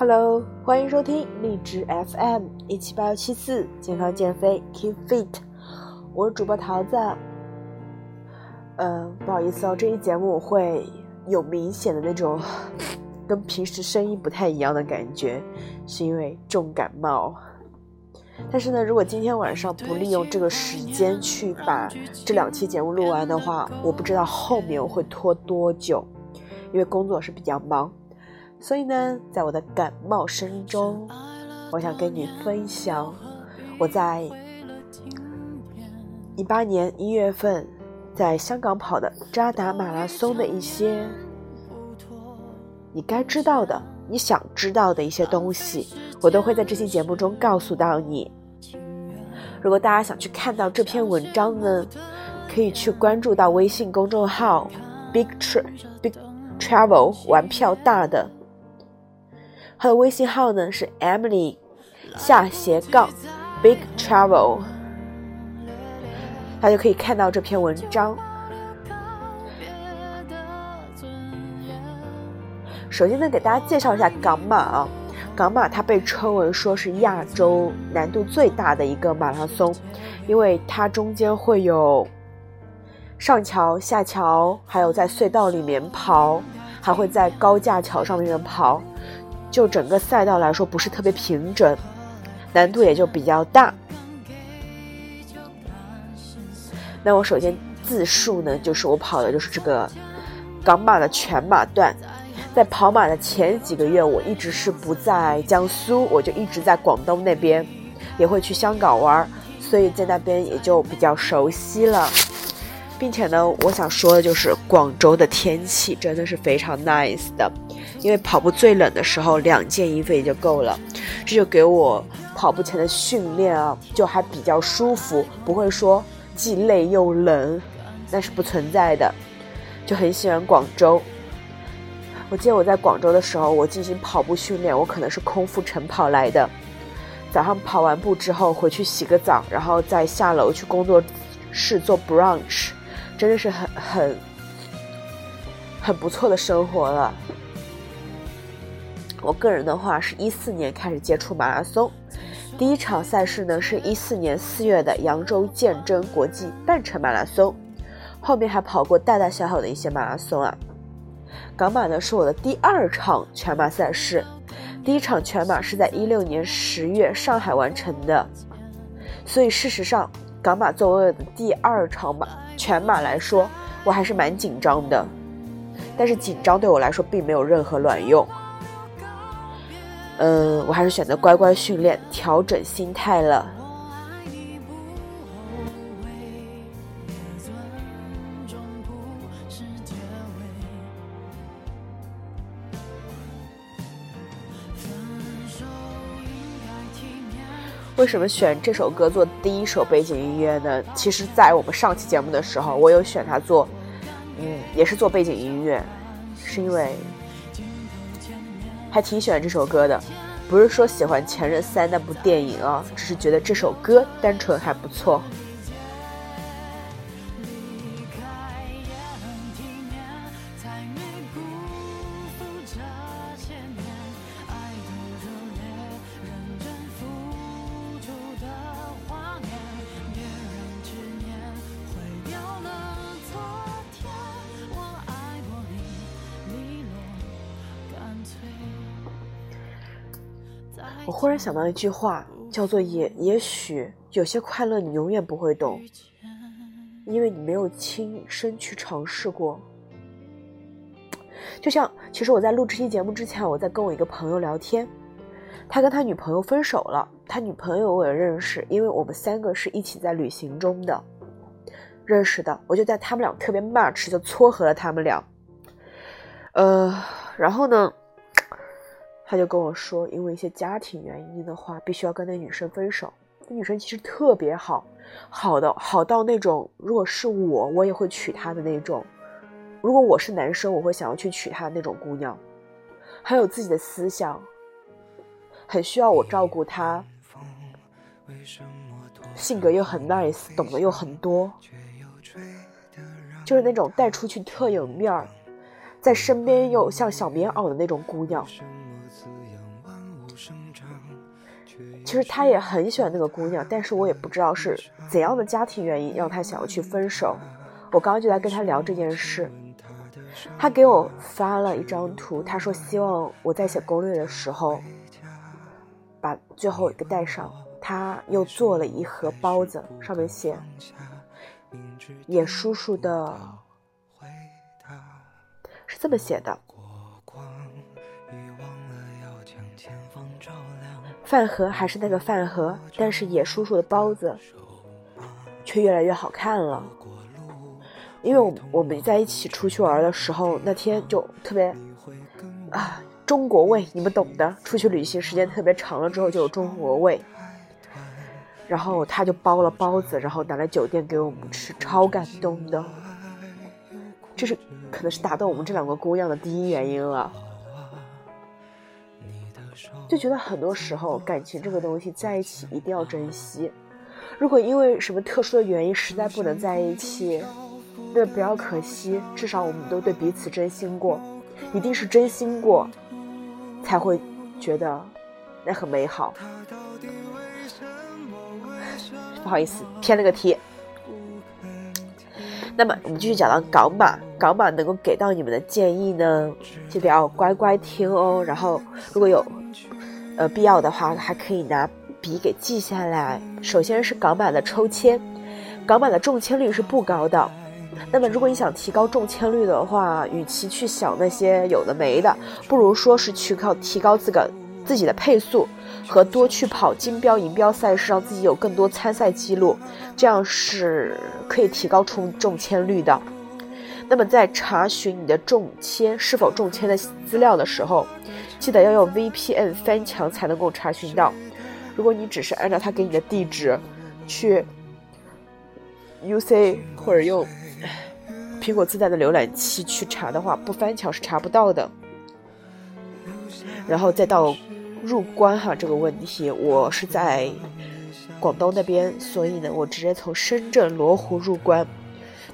Hello，欢迎收听荔枝 FM 一七八幺七四健康减肥 Keep Fit，我是主播桃子。嗯，不好意思哦，这一节目会有明显的那种 跟平时声音不太一样的感觉，是因为重感冒。但是呢，如果今天晚上不利用这个时间去把这两期节目录完的话，我不知道后面我会拖多久，因为工作是比较忙。所以呢，在我的感冒声中，我想跟你分享我在一八年一月份在香港跑的扎达马拉松的一些你该知道的、你想知道的一些东西，我都会在这期节目中告诉到你。如果大家想去看到这篇文章呢，可以去关注到微信公众号 “Big Trip Big Travel” 玩票大的。他的微信号呢是 Emily 下斜杠 Big Travel，大家可以看到这篇文章。首先呢，给大家介绍一下港马啊，港马它被称为说是亚洲难度最大的一个马拉松，因为它中间会有上桥、下桥，还有在隧道里面跑，还会在高架桥上面跑。就整个赛道来说，不是特别平整，难度也就比较大。那我首先自述呢，就是我跑的就是这个港马的全马段。在跑马的前几个月，我一直是不在江苏，我就一直在广东那边，也会去香港玩，所以在那边也就比较熟悉了。并且呢，我想说的就是广州的天气真的是非常 nice 的。因为跑步最冷的时候，两件衣服也就够了，这就给我跑步前的训练啊，就还比较舒服，不会说既累又冷，那是不存在的，就很喜欢广州。我记得我在广州的时候，我进行跑步训练，我可能是空腹晨跑来的，早上跑完步之后回去洗个澡，然后再下楼去工作室做 brunch，真的是很很很不错的生活了。我个人的话是一四年开始接触马拉松，第一场赛事呢是一四年四月的扬州鉴真国际半程马拉松，后面还跑过大大小小的一些马拉松啊。港马呢是我的第二场全马赛事，第一场全马是在一六年十月上海完成的，所以事实上港马作为我的第二场马全马来说，我还是蛮紧张的，但是紧张对我来说并没有任何卵用。嗯，我还是选择乖乖训练，调整心态了。为什么选这首歌做第一首背景音乐呢？其实，在我们上期节目的时候，我有选它做，嗯，也是做背景音乐，是因为。还挺喜欢这首歌的，不是说喜欢《前任三》那部电影啊，只是觉得这首歌单纯还不错。忽然想到一句话，叫做“也也许有些快乐你永远不会懂，因为你没有亲身去尝试过。”就像，其实我在录这期节目之前，我在跟我一个朋友聊天，他跟他女朋友分手了，他女朋友我也认识，因为我们三个是一起在旅行中的认识的，我就在他们俩特别 match，就撮合了他们俩。呃，然后呢？他就跟我说，因为一些家庭原因的话，必须要跟那女生分手。那女生其实特别好，好的好到那种，如果是我，我也会娶她的那种。如果我是男生，我会想要去娶她的那种姑娘，很有自己的思想，很需要我照顾她，性格又很 nice，懂得又很多，就是那种带出去特有面儿，在身边又像小棉袄的那种姑娘。其实他也很喜欢那个姑娘，但是我也不知道是怎样的家庭原因让他想要去分手。我刚刚就在跟他聊这件事，他给我发了一张图，他说希望我在写攻略的时候把最后一个带上。他又做了一盒包子，上面写“野叔叔的”，是这么写的。饭盒还是那个饭盒，但是野叔叔的包子却越来越好看了。因为我我们在一起出去玩的时候，那天就特别啊中国味，你们懂的。出去旅行时间特别长了之后就有中国味。然后他就包了包子，然后拿来酒店给我们吃，超感动的。这是可能是打动我们这两个姑娘的第一原因了。就觉得很多时候感情这个东西在一起一定要珍惜，如果因为什么特殊的原因实在不能在一起，那不要可惜，至少我们都对彼此真心过，一定是真心过，才会觉得那很美好。不好意思，偏了个题。那么我们继续讲到港马，港马能够给到你们的建议呢，记得要乖乖听哦。然后如果有。呃，必要的话还可以拿笔给记下来。首先是港版的抽签，港版的中签率是不高的。那么如果你想提高中签率的话，与其去想那些有的没的，不如说是去靠提高自个自己的配速和多去跑金标银标赛事，让自己有更多参赛记录，这样是可以提高中中签率的。那么在查询你的中签是否中签的资料的时候。记得要用 VPN 翻墙才能够查询到。如果你只是按照他给你的地址去 UC 或者用苹果自带的浏览器去查的话，不翻墙是查不到的。然后再到入关哈这个问题，我是在广东那边，所以呢，我直接从深圳罗湖入关。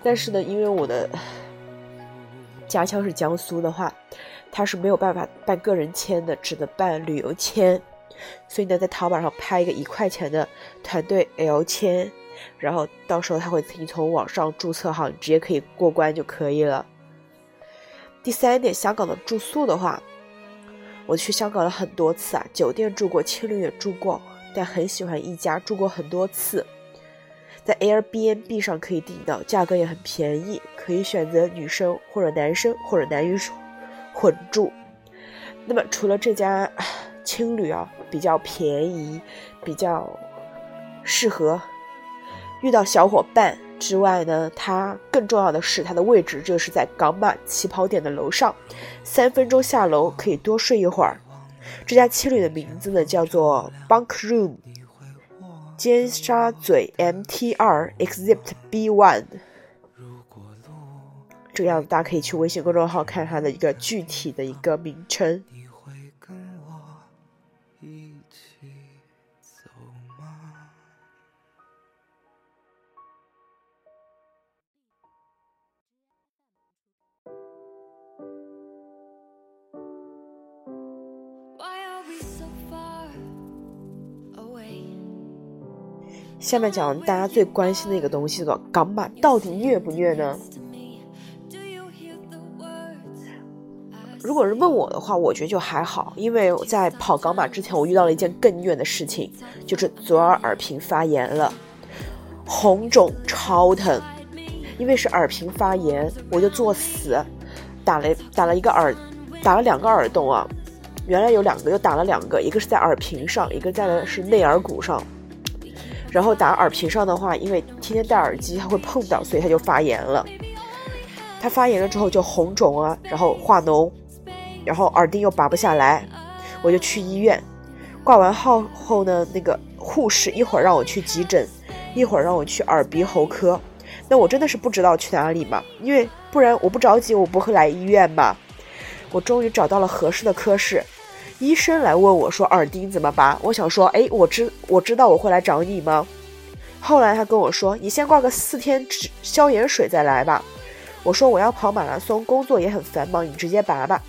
但是呢，因为我的家乡是江苏的话。他是没有办法办个人签的，只能办旅游签，所以呢，在淘宝上拍一个一块钱的团队 L 签，然后到时候他会自己从网上注册好，你直接可以过关就可以了。第三点，香港的住宿的话，我去香港了很多次啊，酒店住过，青旅也住过，但很喜欢一家，住过很多次，在 Airbnb 上可以订到，价格也很便宜，可以选择女生或者男生或者男女。混住，那么除了这家青旅啊比较便宜，比较适合遇到小伙伴之外呢，它更重要的是它的位置就是在港马起跑点的楼上，三分钟下楼可以多睡一会儿。这家青旅的名字呢叫做 Bunk Room，尖沙咀 MT 二 Exit B One。这个样子，大家可以去微信公众号看它的一个具体的一个名称。下面讲大家最关心的一个东西了，港版到底虐不虐呢？如果是问我的话，我觉得就还好，因为在跑港马之前，我遇到了一件更虐的事情，就是左耳耳屏发炎了，红肿超疼，因为是耳屏发炎，我就作死，打了打了一个耳，打了两个耳洞啊，原来有两个，又打了两个，一个是在耳屏上，一个在的是内耳骨上，然后打耳屏上的话，因为天天戴耳机，它会碰到，所以它就发炎了，它发炎了之后就红肿啊，然后化脓。然后耳钉又拔不下来，我就去医院，挂完号后呢，那个护士一会儿让我去急诊，一会儿让我去耳鼻喉科，那我真的是不知道去哪里嘛，因为不然我不着急我不会来医院嘛。我终于找到了合适的科室，医生来问我说耳钉怎么拔，我想说，哎，我知我知道我会来找你吗？后来他跟我说，你先挂个四天消炎水再来吧。我说我要跑马拉松，工作也很繁忙，你直接拔吧。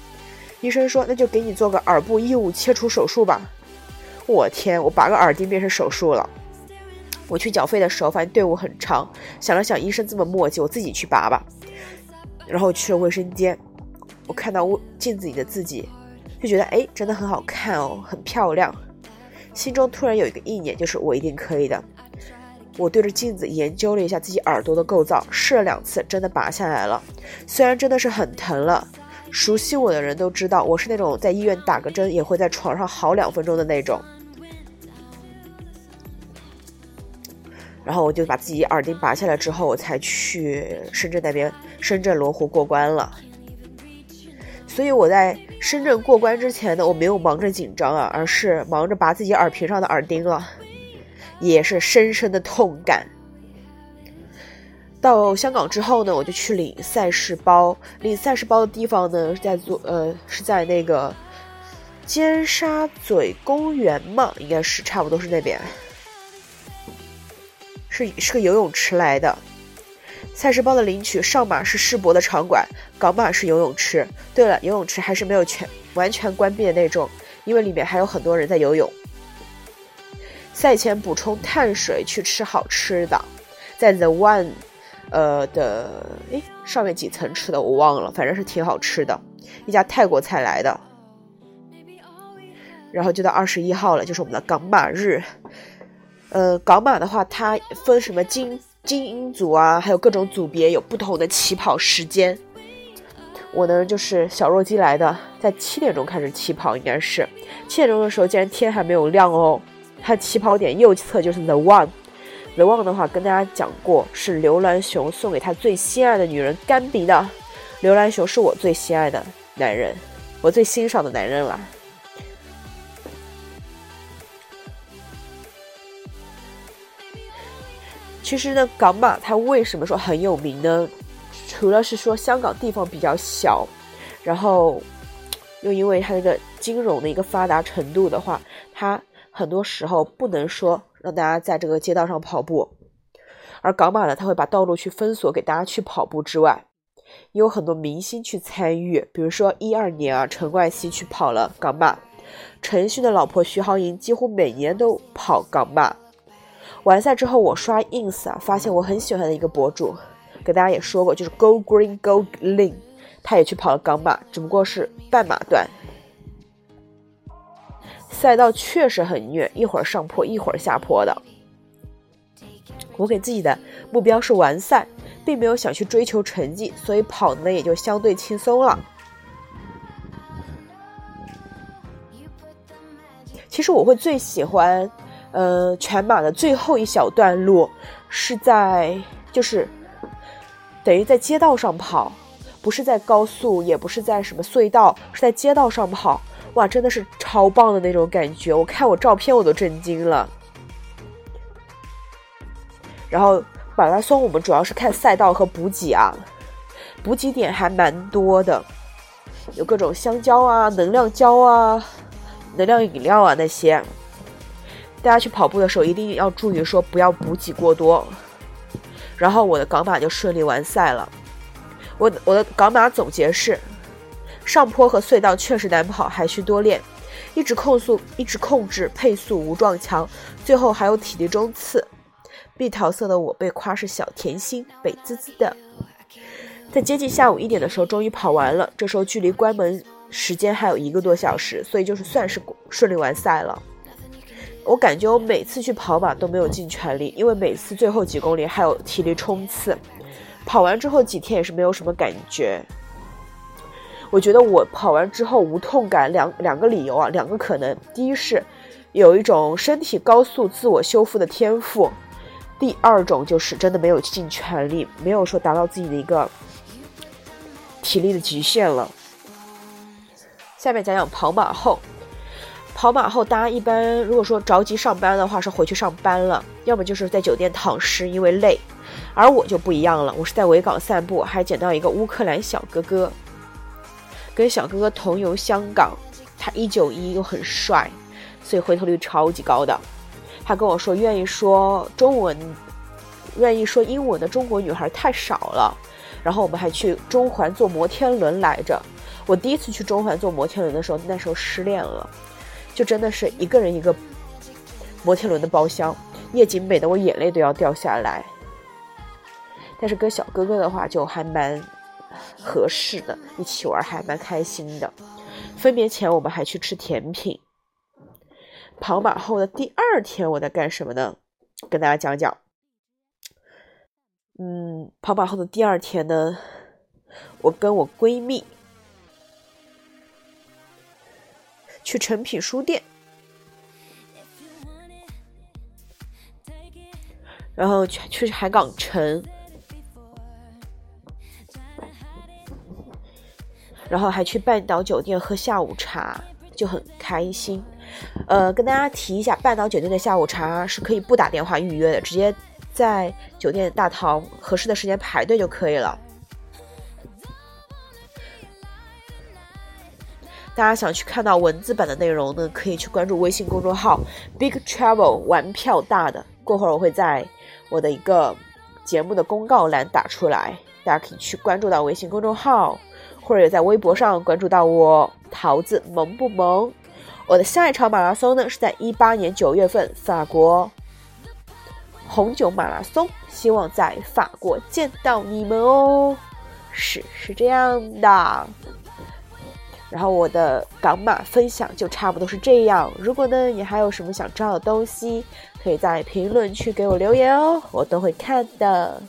医生说：“那就给你做个耳部异物切除手术吧。”我天，我拔个耳钉变成手术了。我去缴费的时候，发现队伍很长，想了想，医生这么磨叽，我自己去拔吧。然后去了卫生间，我看到镜子里的自己，就觉得哎，真的很好看哦，很漂亮。心中突然有一个意念，就是我一定可以的。我对着镜子研究了一下自己耳朵的构造，试了两次，真的拔下来了。虽然真的是很疼了，熟悉我的人都知道，我是那种在医院打个针也会在床上好两分钟的那种。然后我就把自己耳钉拔下来之后，我才去深圳那边，深圳罗湖过关了。所以我在深圳过关之前呢，我没有忙着紧张啊，而是忙着拔自己耳屏上的耳钉了，也是深深的痛感。到香港之后呢，我就去领赛事包，领赛事包的地方呢是在做呃是在那个尖沙咀公园嘛，应该是差不多是那边。是是个游泳池来的，赛事包的领取上马是世博的场馆，港马是游泳池。对了，游泳池还是没有全完全关闭的那种，因为里面还有很多人在游泳。赛前补充碳水，去吃好吃的，在 The One，呃的诶上面几层吃的我忘了，反正是挺好吃的，一家泰国菜来的。然后就到二十一号了，就是我们的港马日。呃，港马的话，它分什么精精英组啊，还有各种组别，有不同的起跑时间。我呢就是小弱鸡来的，在七点钟开始起跑，应该是七点钟的时候，竟然天还没有亮哦。它起跑点右侧就是 The One One，The One 的话跟大家讲过，是刘銮雄送给他最心爱的女人甘比的。刘銮雄是我最心爱的男人，我最欣赏的男人了。其实呢，港马它为什么说很有名呢？除了是说香港地方比较小，然后又因为它那个金融的一个发达程度的话，它很多时候不能说让大家在这个街道上跑步，而港马呢，它会把道路去封锁给大家去跑步之外，也有很多明星去参与，比如说一二年啊，陈冠希去跑了港马，陈奕迅的老婆徐濠萦几乎每年都跑港马。完赛之后，我刷 ins 啊，发现我很喜欢的一个博主，给大家也说过，就是 Go Green Go Lean，他也去跑了港马，只不过是半马段。赛道确实很虐，一会儿上坡，一会儿下坡的。我给自己的目标是完赛，并没有想去追求成绩，所以跑呢也就相对轻松了。其实我会最喜欢。呃，全马的最后一小段路是在，就是等于在街道上跑，不是在高速，也不是在什么隧道，是在街道上跑。哇，真的是超棒的那种感觉！我看我照片我都震惊了。然后马拉松我们主要是看赛道和补给啊，补给点还蛮多的，有各种香蕉啊、能量胶啊、能量饮料啊那些。大家去跑步的时候一定要注意，说不要补给过多。然后我的港马就顺利完赛了。我我的港马总结是：上坡和隧道确实难跑，还需多练。一直控速，一直控制配速无撞墙，最后还有体力冲刺。碧桃色的我被夸是小甜心，美滋滋的。在接近下午一点的时候，终于跑完了。这时候距离关门时间还有一个多小时，所以就是算是顺利完赛了。我感觉我每次去跑马都没有尽全力，因为每次最后几公里还有体力冲刺。跑完之后几天也是没有什么感觉。我觉得我跑完之后无痛感，两两个理由啊，两个可能。第一是有一种身体高速自我修复的天赋，第二种就是真的没有尽全力，没有说达到自己的一个体力的极限了。下面讲讲跑马后。跑马后，大家一般如果说着急上班的话，是回去上班了，要么就是在酒店躺尸，因为累。而我就不一样了，我是在维港散步，还捡到一个乌克兰小哥哥，跟小哥哥同游香港。他一九一又很帅，所以回头率超级高的。他跟我说，愿意说中文、愿意说英文的中国女孩太少了。然后我们还去中环坐摩天轮来着。我第一次去中环坐摩天轮的时候，那时候失恋了。就真的是一个人一个摩天轮的包厢，夜景美得我眼泪都要掉下来。但是跟小哥哥的话就还蛮合适的，一起玩还蛮开心的。分别前我们还去吃甜品。跑马后的第二天我在干什么呢？跟大家讲讲。嗯，跑马后的第二天呢，我跟我闺蜜去诚品书店，然后去去海港城，然后还去半岛酒店喝下午茶，就很开心。呃，跟大家提一下，半岛酒店的下午茶是可以不打电话预约的，直接。在酒店大堂合适的时间排队就可以了。大家想去看到文字版的内容呢，可以去关注微信公众号 “Big Travel” 玩票大的。过会儿我会在我的一个节目的公告栏打出来，大家可以去关注到微信公众号，或者也在微博上关注到我桃子萌不萌。我的下一场马拉松呢是在一八年九月份法国。红酒马拉松，希望在法国见到你们哦。是是这样的。然后我的港马分享就差不多是这样。如果呢你还有什么想知道的东西，可以在评论区给我留言哦，我都会看的。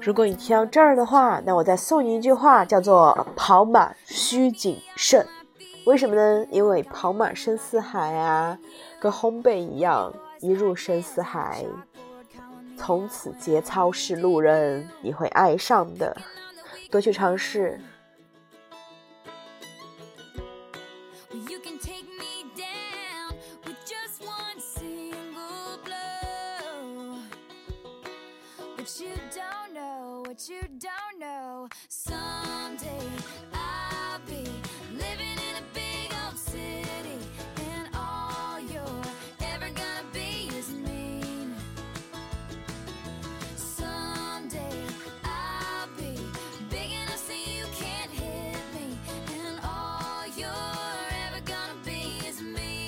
如果你听到这儿的话，那我再送你一句话，叫做“跑马需谨慎”。为什么呢？因为跑马深似海啊，跟烘焙一样，一入深似海，从此节操是路人，你会爱上的。多去尝试。